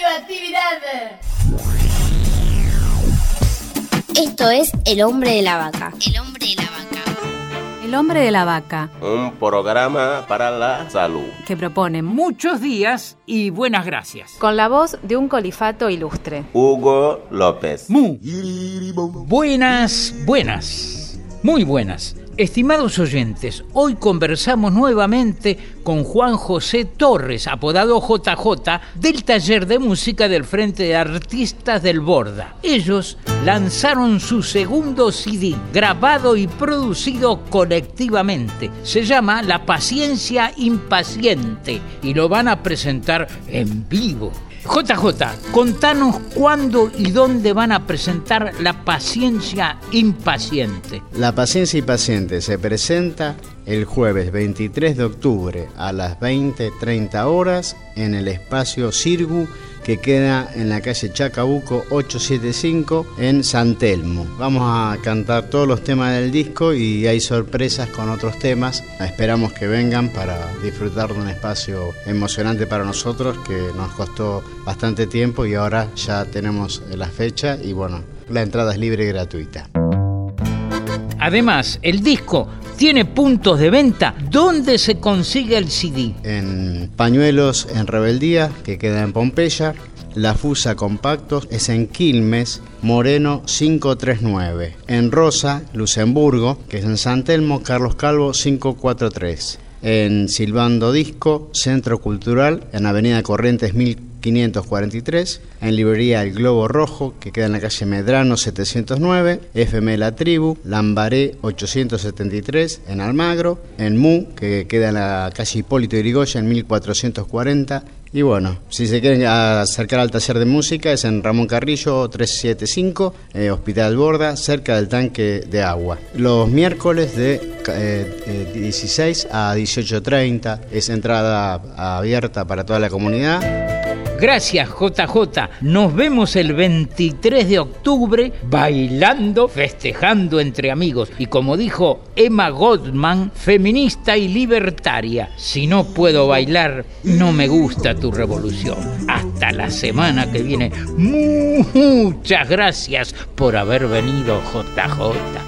radioactividad. Esto es El hombre de la vaca. El hombre de la vaca. El hombre de la vaca, Un programa para la salud. que propone Muchos días y buenas gracias. Con la voz de un colifato ilustre. Hugo López. Mu. Buenas, buenas. Muy buenas. Estimados oyentes, hoy conversamos nuevamente con Juan José Torres, apodado JJ, del taller de música del Frente de Artistas del Borda. Ellos lanzaron su segundo CD, grabado y producido colectivamente. Se llama La Paciencia Impaciente y lo van a presentar en vivo. JJ, contanos cuándo y dónde van a presentar La Paciencia Impaciente. La paciencia y paciente se presenta el jueves 23 de octubre a las 20.30 horas en el espacio Sirgu que queda en la calle Chacabuco 875 en San Telmo. Vamos a cantar todos los temas del disco y hay sorpresas con otros temas. Esperamos que vengan para disfrutar de un espacio emocionante para nosotros que nos costó bastante tiempo y ahora ya tenemos la fecha y bueno, la entrada es libre y gratuita. Además, el disco tiene puntos de venta. ¿Dónde se consigue el CD? en Pañuelos en Rebeldía, que queda en Pompeya. La Fusa Compactos es en Quilmes, Moreno 539. En Rosa, Luxemburgo, que es en San Telmo, Carlos Calvo 543. En Silbando Disco, Centro Cultural, en Avenida Corrientes 1543. En Librería El Globo Rojo, que queda en la calle Medrano 709. FM La Tribu, Lambaré 873, en Almagro. En Mu, que queda en la calle Hipólito Irigoyen 1440. Y bueno, si se quieren acercar al taller de música es en Ramón Carrillo 375, eh, Hospital Borda, cerca del tanque de agua. Los miércoles de eh, eh, 16 a 18.30 es entrada abierta para toda la comunidad. Gracias, JJ. Nos vemos el 23 de octubre bailando, festejando entre amigos. Y como dijo Emma Goldman, feminista y libertaria, si no puedo bailar, no me gusta tu revolución. Hasta la semana que viene. Muchas gracias por haber venido, JJ.